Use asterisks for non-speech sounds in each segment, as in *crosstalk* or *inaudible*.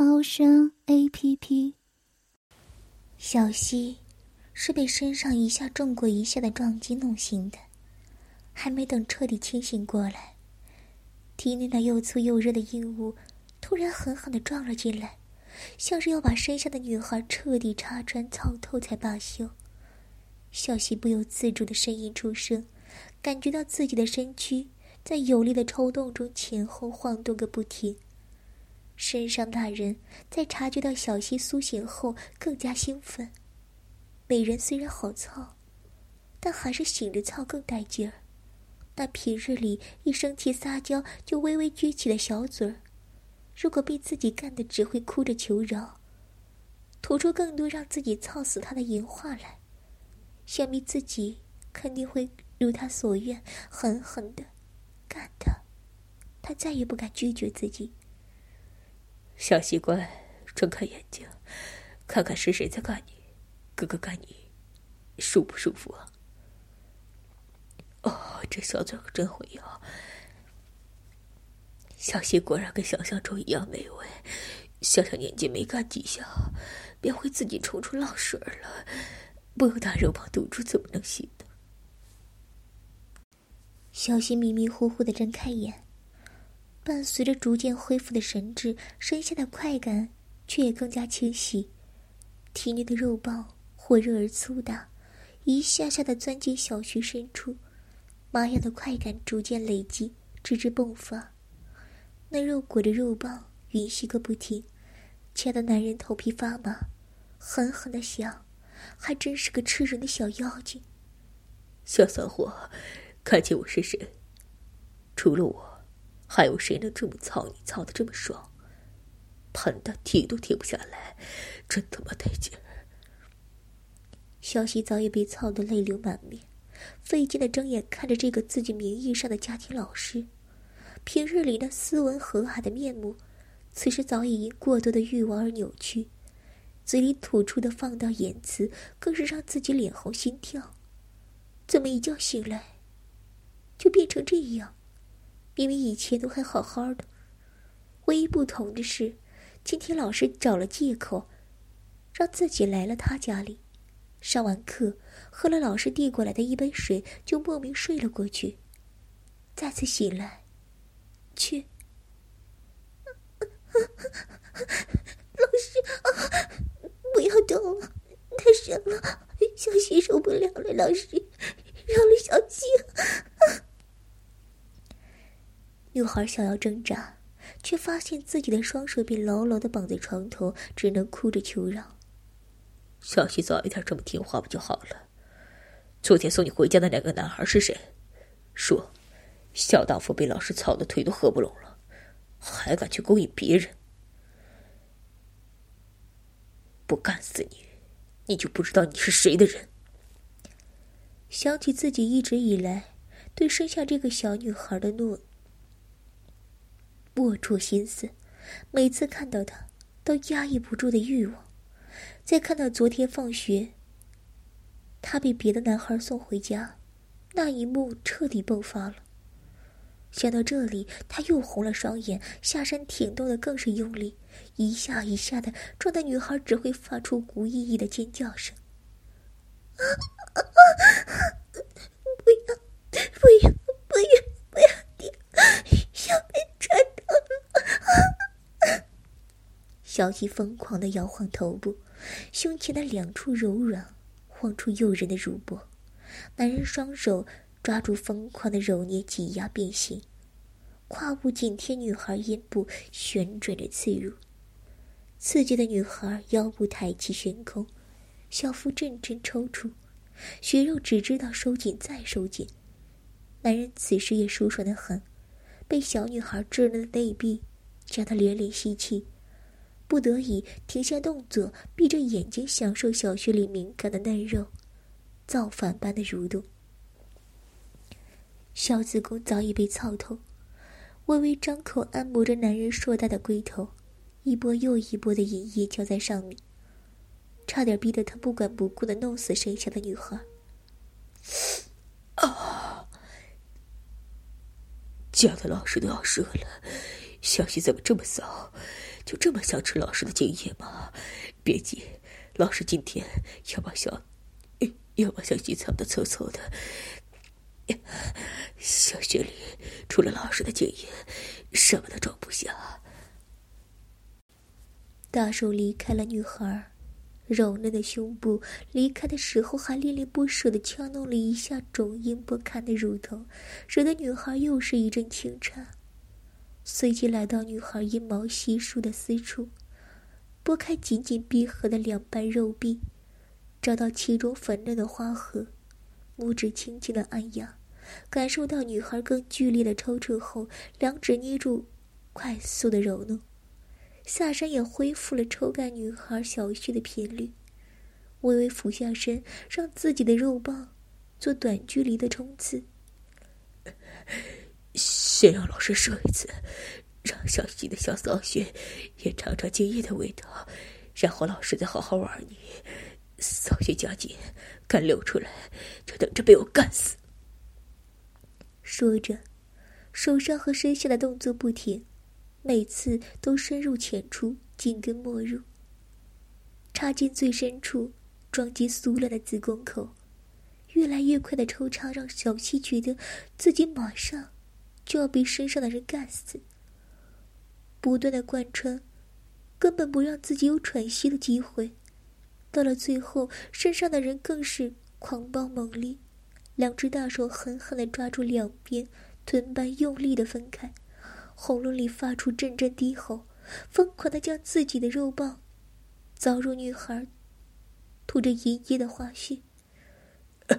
猫声 A P P。小溪是被身上一下重过一下的撞击弄醒的，还没等彻底清醒过来，体内那又粗又热的硬物突然狠狠的撞了进来，像是要把身下的女孩彻底插穿操透才罢休。小溪不由自主的呻吟出声，感觉到自己的身躯。在有力的抽动中前后晃动个不停。身上那人在察觉到小溪苏醒后更加兴奋。美人虽然好操，但还是醒着操更带劲儿。那平日里一生气撒娇就微微撅起的小嘴儿，如果被自己干的只会哭着求饶，吐出更多让自己操死他的淫话来，想必自己肯定会如他所愿，狠狠的。干他，他再也不敢拒绝自己。小西乖，睁开眼睛，看看是谁在干你。哥哥干你，舒不舒服啊？哦，这小嘴可真会咬。小西果然跟想象中一样美味。小小年纪没干几下，便会自己冲出浪水了。不用大肉棒堵住，怎么能行呢？小溪迷迷糊糊的睁开眼，伴随着逐渐恢复的神智，身下的快感却也更加清晰。体内的肉棒火热而粗大，一下下的钻进小穴深处，麻痒的快感逐渐累积，直至迸发。那肉裹着肉棒吮吸个不停，掐得男人头皮发麻，狠狠的想，还真是个吃人的小妖精。小骚货。看见我是谁？除了我，还有谁能这么操你操的这么爽？喷的停都停不下来，真他妈带劲儿！小喜早已被操得泪流满面，费劲的睁眼看着这个自己名义上的家庭老师，平日里那斯文和蔼的面目，此时早已因过多的欲望而扭曲，嘴里吐出的放荡言辞，更是让自己脸红心跳。怎么一觉醒来？就变成这样，明明以前都还好好的，唯一不同的是，今天老师找了借口，让自己来了他家里，上完课，喝了老师递过来的一杯水，就莫名睡了过去。再次醒来，却，老师，不要动了，太深了，小溪受不了了，老师，饶了小溪。女孩想要挣扎，却发现自己的双手被牢牢的绑在床头，只能哭着求饶。小希早一点这么听话不就好了？昨天送你回家的那个男孩是谁？说，小荡妇被老师操的腿都合不拢了，还敢去勾引别人？不干死你，你就不知道你是谁的人。想起自己一直以来对生下这个小女孩的诺。握住心思，每次看到他，都压抑不住的欲望。再看到昨天放学，他被别的男孩送回家，那一幕彻底爆发了。想到这里，他又红了双眼，下身挺动的更是用力，一下一下的撞得女孩只会发出无意义的尖叫声。*gasps* 啊！不要，不要，不要，不要停！要被穿。小鸡疯狂的摇晃头部，胸前的两处柔软，晃出诱人的乳波。男人双手抓住，疯狂的揉捏、挤压、变形，胯部紧贴女孩阴部，旋转着刺入。刺激的女孩腰部抬起悬空，小腹阵阵抽搐，血肉只知道收紧再收紧。男人此时也舒爽的很，被小女孩稚嫩的内壁夹得连连吸气。不得已停下动作，闭着眼睛享受小穴里敏感的嫩肉，造反般的蠕动。小子宫早已被操透，微微张口按摩着男人硕大的龟头，一波又一波的淫液浇在上面，差点逼得他不管不顾的弄死身下的女孩。啊！叫的老师都要射了，小溪怎么这么骚？就这么想吃老师的精液吗？别急，老师今天要把小，要把小溪藏的凑凑的。小学里除了老师的精液，什么都装不下。大手离开了女孩，柔嫩的胸部，离开的时候还恋恋不舍的敲弄了一下肿硬不堪的乳头，惹得女孩又是一阵轻颤。随即来到女孩阴毛稀疏的私处，拨开紧紧闭合的两瓣肉壁，找到其中粉嫩的花核，拇指轻轻的按压，感受到女孩更剧烈的抽搐后，两指捏住，快速的揉弄，下身也恢复了抽干女孩小穴的频率，微微俯下身，让自己的肉棒做短距离的冲刺。先让老师射一次，让小溪的小骚穴也尝尝精液的味道，然后老师再好好玩你。骚穴加紧，敢流出来，就等着被我干死。说着，手上和身下的动作不停，每次都深入浅出，紧跟没入，插进最深处，撞击酥烂的子宫口。越来越快的抽插让小溪觉得自己马上。就要被身上的人干死。不断的贯穿，根本不让自己有喘息的机会。到了最后，身上的人更是狂暴猛烈，两只大手狠狠的抓住两边臀般用力的分开，喉咙里发出阵阵低吼，疯狂的将自己的肉棒凿入女孩吐着淫液的花絮。*coughs*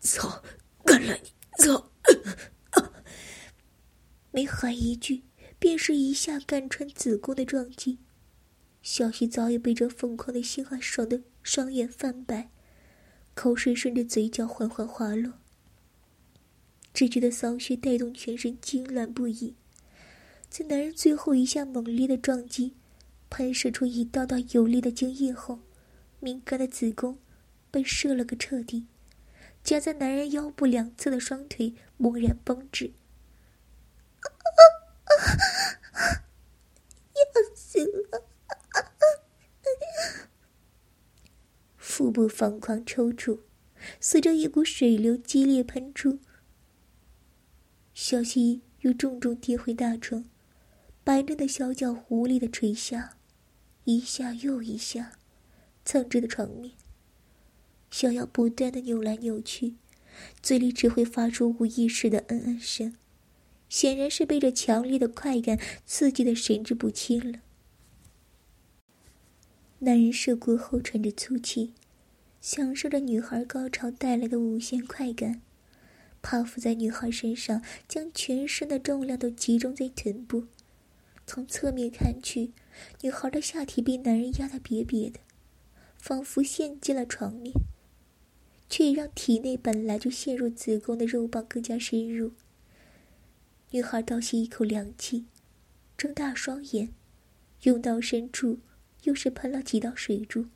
操，干了你！操！一句，便是一下干穿子宫的撞击。小溪早已被这疯狂的性爱爽得双眼泛白，口水顺着嘴角缓缓滑落。只觉得骚穴带动全身痉挛不已，在男人最后一下猛烈的撞击，喷射出一道道有力的精液后，敏感的子宫被射了个彻底。夹在男人腰部两侧的双腿猛然绷直，要死了！腹部疯狂抽搐，随着一股水流激烈喷出，小溪又重重跌回大床，白嫩的小脚无力的垂下，一下又一下，蹭着的床面。想要不断的扭来扭去，嘴里只会发出无意识的嗯嗯声，显然是被这强烈的快感刺激的神志不清了。男人射过后喘着粗气，享受着女孩高潮带来的无限快感，趴伏在女孩身上，将全身的重量都集中在臀部。从侧面看去，女孩的下体被男人压得瘪瘪的，仿佛陷进了床面。却也让体内本来就陷入子宫的肉棒更加深入。女孩倒吸一口凉气，睁大双眼，甬道深处又是喷了几道水珠，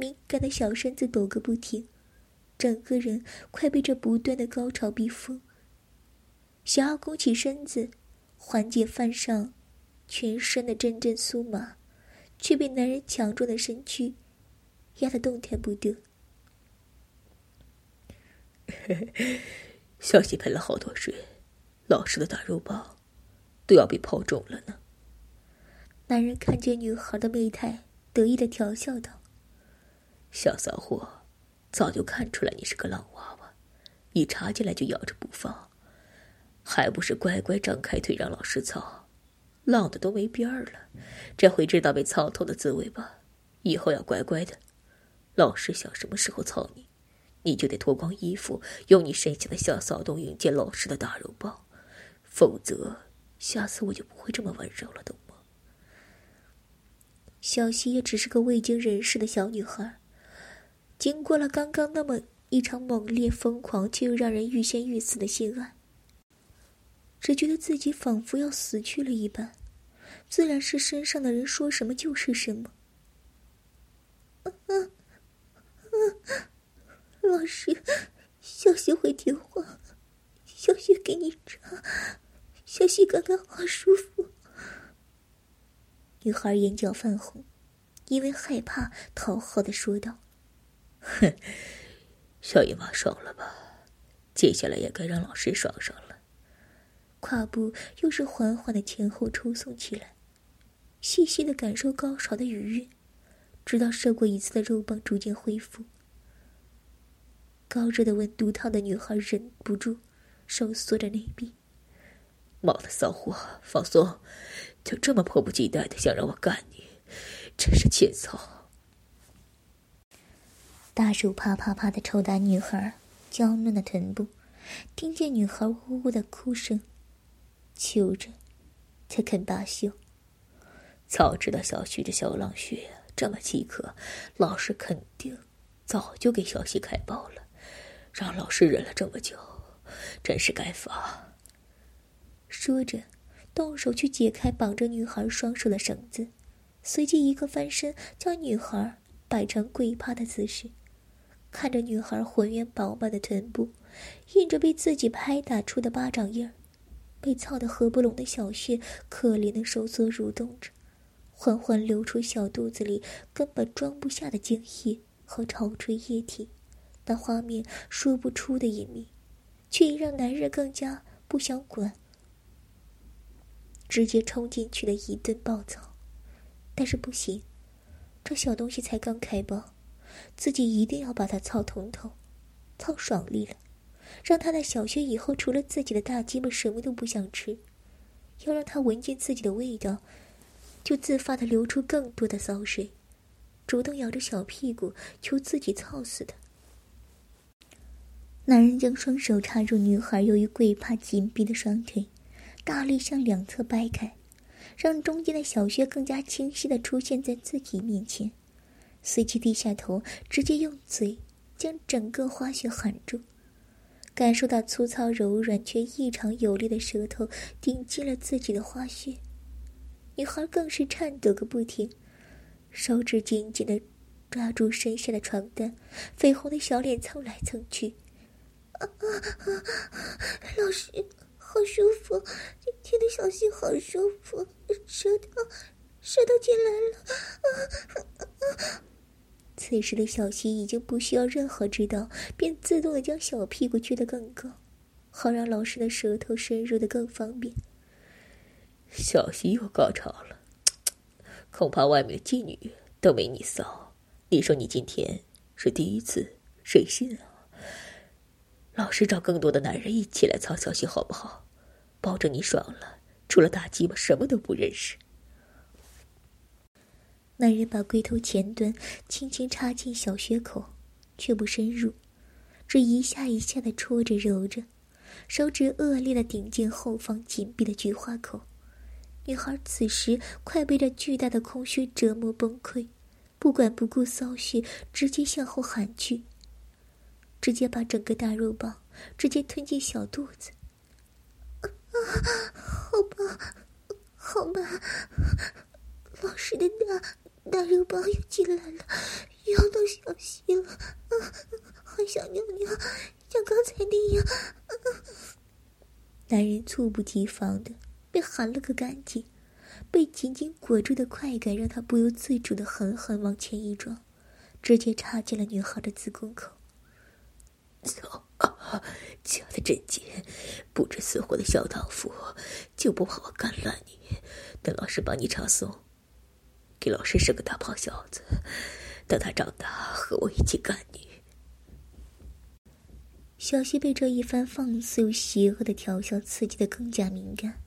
敏感的小身子抖个不停，整个人快被这不断的高潮逼疯。想要弓起身子，缓解犯上全身的阵阵酥麻，却被男人强壮的身躯压得动弹不得。小溪喷了好多水，老师的大肉包都要被泡肿了呢。男人看见女孩的媚态，得意的调笑道：“小骚货，早就看出来你是个浪娃娃，一插进来就咬着不放，还不是乖乖张开腿让老师操，浪的都没边儿了。这回知道被操透的滋味吧？以后要乖乖的，老师想什么时候操你。”你就得脱光衣服，用你身下的小骚动迎接老师的大肉棒，否则下次我就不会这么温柔了，懂吗？小希也只是个未经人事的小女孩，经过了刚刚那么一场猛烈、疯狂却又让人欲仙欲死的性爱，只觉得自己仿佛要死去了一般，自然是身上的人说什么就是什么。老师，小希会听话，小希给你扎，小希刚刚好舒服。女孩眼角泛红，因为害怕，讨好的说道：“哼，小姨妈爽了吧？接下来也该让老师爽爽了。”胯部又是缓缓的前后抽送起来，细细的感受高潮的愉悦，直到射过一次的肉棒逐渐恢复。高热的温度烫的女孩忍不住收缩着内壁。妈的骚货，放松！就这么迫不及待的想让我干你，真是欠操！大手啪啪啪的抽打女孩娇嫩的臀部，听见女孩呜呜的哭声，求着才肯罢休。早知道小徐这小浪血这么饥渴，老师肯定早就给小希开包了，让老师忍了这么久，真是该罚。说着。动手去解开绑着女孩双手的绳子，随即一个翻身，将女孩摆成跪趴的姿势，看着女孩浑圆饱满的臀部，印着被自己拍打出的巴掌印儿，被操得合不拢的小穴可怜的收缩蠕动着，缓缓流出小肚子里根本装不下的精液和潮吹液体，那画面说不出的隐秘，却也让男人更加不想管。直接冲进去的一顿暴躁，但是不行，这小东西才刚开包，自己一定要把它操通透，操爽利了，让他的小穴以后除了自己的大鸡巴什么都不想吃，要让他闻见自己的味道，就自发的流出更多的骚水，主动咬着小屁股求自己操死他。男人将双手插入女孩由于跪趴紧闭的双腿。大力向两侧掰开，让中间的小穴更加清晰的出现在自己面前，随即低下头，直接用嘴将整个花穴含住，感受到粗糙柔软却异常有力的舌头顶进了自己的花穴，女孩更是颤抖个不停，手指紧紧的抓住身下的床单，绯红的小脸蹭来蹭去，啊啊啊！老师。好舒服，今天的小溪好舒服，舌头，舌头进来了。啊啊啊此时的小溪已经不需要任何指导，便自动的将小屁股撅得更高，好让老师的舌头深入的更方便。小溪又高潮了，恐怕外面的妓女都没你骚。你说你今天是第一次，谁信啊？老师找更多的男人一起来操小溪，好不好？保证你爽了，除了大鸡巴什么都不认识。男人把龟头前端轻轻插进小穴口，却不深入，只一下一下的戳着揉着，手指恶劣的顶进后方紧闭的菊花口。女孩此时快被这巨大的空虚折磨崩溃，不管不顾骚穴，直接向后喊去。直接把整个大肉棒直接吞进小肚子。啊，好吧，好吧，老师的大大肉包又进来了，腰都小心了，啊，好想尿尿，像刚才那样。男人猝不及防的被含了个干净，被紧紧裹住的快感让他不由自主的狠狠往前一撞，直接插进了女孩的子宫口。操！夹的真紧，不知死活的小荡妇，就不怕我干烂你？等老师把你插松，给老师生个大胖小子，等他长大和我一起干你。小希被这一番放肆又邪恶的调笑刺激的更加敏感，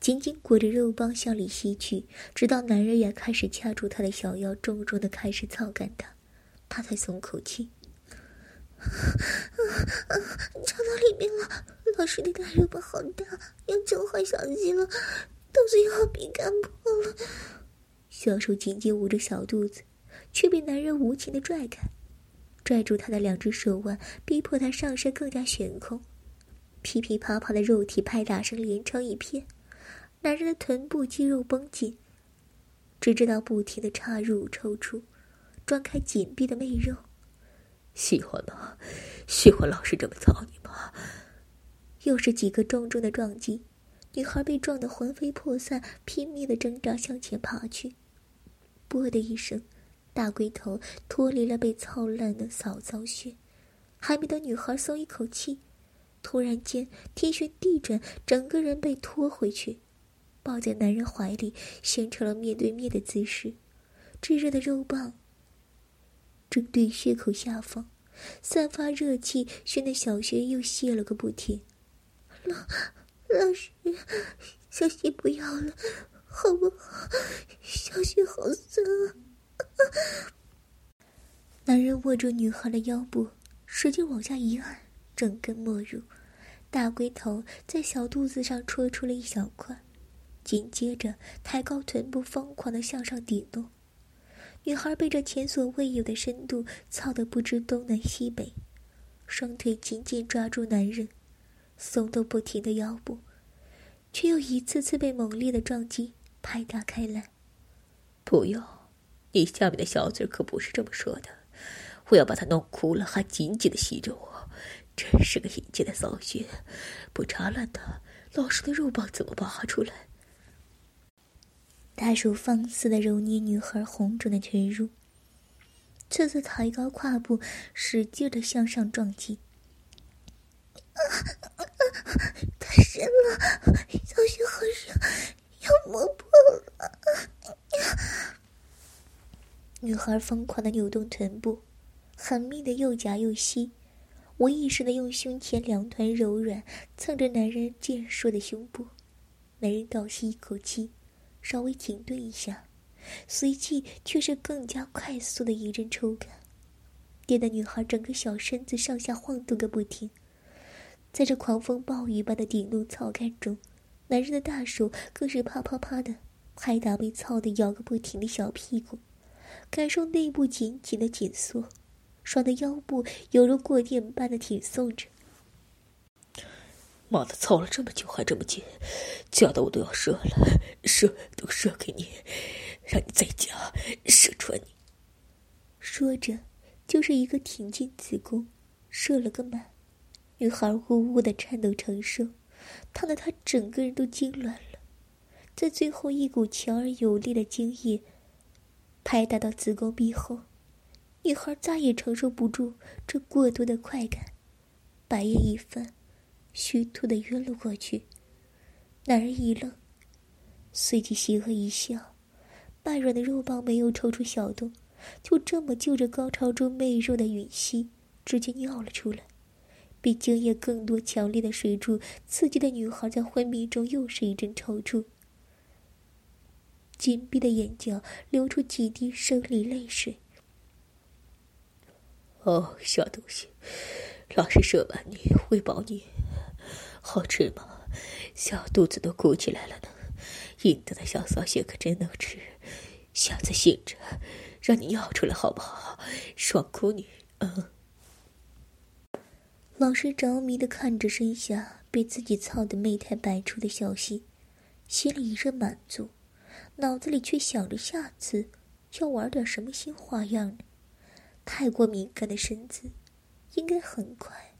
紧紧裹着肉棒向里吸去，直到男人也开始掐住她的小腰，重重的开始操干她，她才松口气。*laughs* 插到里面了，老师的大肉棒好大，要整坏小鸡了，肚子又要被干破了。小手紧紧捂着小肚子，却被男人无情的拽开，拽住她的两只手腕，逼迫她上身更加悬空。噼噼啪啪的肉体拍打声连成一片，男人的臀部肌肉绷紧，只知道不停的插入抽出，撞开紧闭的媚肉。喜欢吗？喜欢老师这么操你吗？又是几个重重的撞击，女孩被撞得魂飞魄散，拼命的挣扎向前爬去。啵的一声，大龟头脱离了被操烂的嫂糟穴，还没等女孩松一口气。突然间，天旋地转，整个人被拖回去，抱在男人怀里，形成了面对面的姿势。炙热的肉棒正对血口下方，散发热气，熏得小穴又泄了个不停。老 *laughs* 老师，小溪不要了，好不好？小溪好酸啊！男人握住女孩的腰部，使劲往下一按。整根没入，大龟头在小肚子上戳出了一小块，紧接着抬高臀部，疯狂的向上顶弄。女孩被这前所未有的深度操得不知东南西北，双腿紧紧抓住男人，耸动不停的腰部，却又一次次被猛烈的撞击拍打开来。不用，你下面的小嘴可不是这么说的，我要把它弄哭了，还紧紧的吸着我。真是个阴间的骚穴，不插烂它，老师的肉棒怎么拔出来？大手放肆的揉捏女孩红肿的臀乳，次次抬高胯部，使劲的向上撞击。太深了，小心好深，要磨破了。女孩疯狂的扭动臀部，狠命的又夹又吸。无意识的用胸前两团柔软蹭着男人健硕的胸部，男人倒吸一口气，稍微停顿一下，随即却是更加快速的一阵抽感，电得女孩整个小身子上下晃动个不停。在这狂风暴雨般的顶怒操干中，男人的大手更是啪啪啪的拍打被操得摇个不停的小屁股，感受内部紧紧的紧缩。爽的腰部犹如过电般的挺送着。妈的，操了这么久还这么紧，夹的我都要射了，射都射给你，让你再夹，射穿你。说着，就是一个挺进子宫，射了个满。女孩呜呜的颤抖承受，烫得她整个人都痉挛了。在最后一股强而有力的精液拍打到子宫壁后。女孩再也承受不住这过多的快感，白眼一翻，虚脱的晕了过去。男人一愣，随即邪恶一笑，半软的肉棒没有抽出小洞，就这么就着高潮中媚肉的吮吸，直接尿了出来。比精液更多、强烈的水柱刺激的女孩，在昏迷中又是一阵抽搐，紧闭的眼角流出几滴生理泪水。哦，小东西，老师射完你喂饱你，好吃吗？小肚子都鼓起来了呢。印度的小骚蟹可真能吃，下次醒着让你尿出来好不好？爽哭你，嗯。老师着迷的看着身下被自己操的媚态百出的小溪，心里一阵满足，脑子里却想着下次要玩点什么新花样呢。太过敏感的身子，应该很快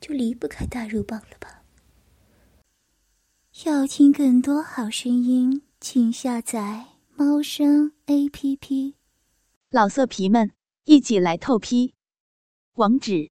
就离不开大肉棒了吧？要听更多好声音，请下载猫声 A P P。老色皮们，一起来透批！网址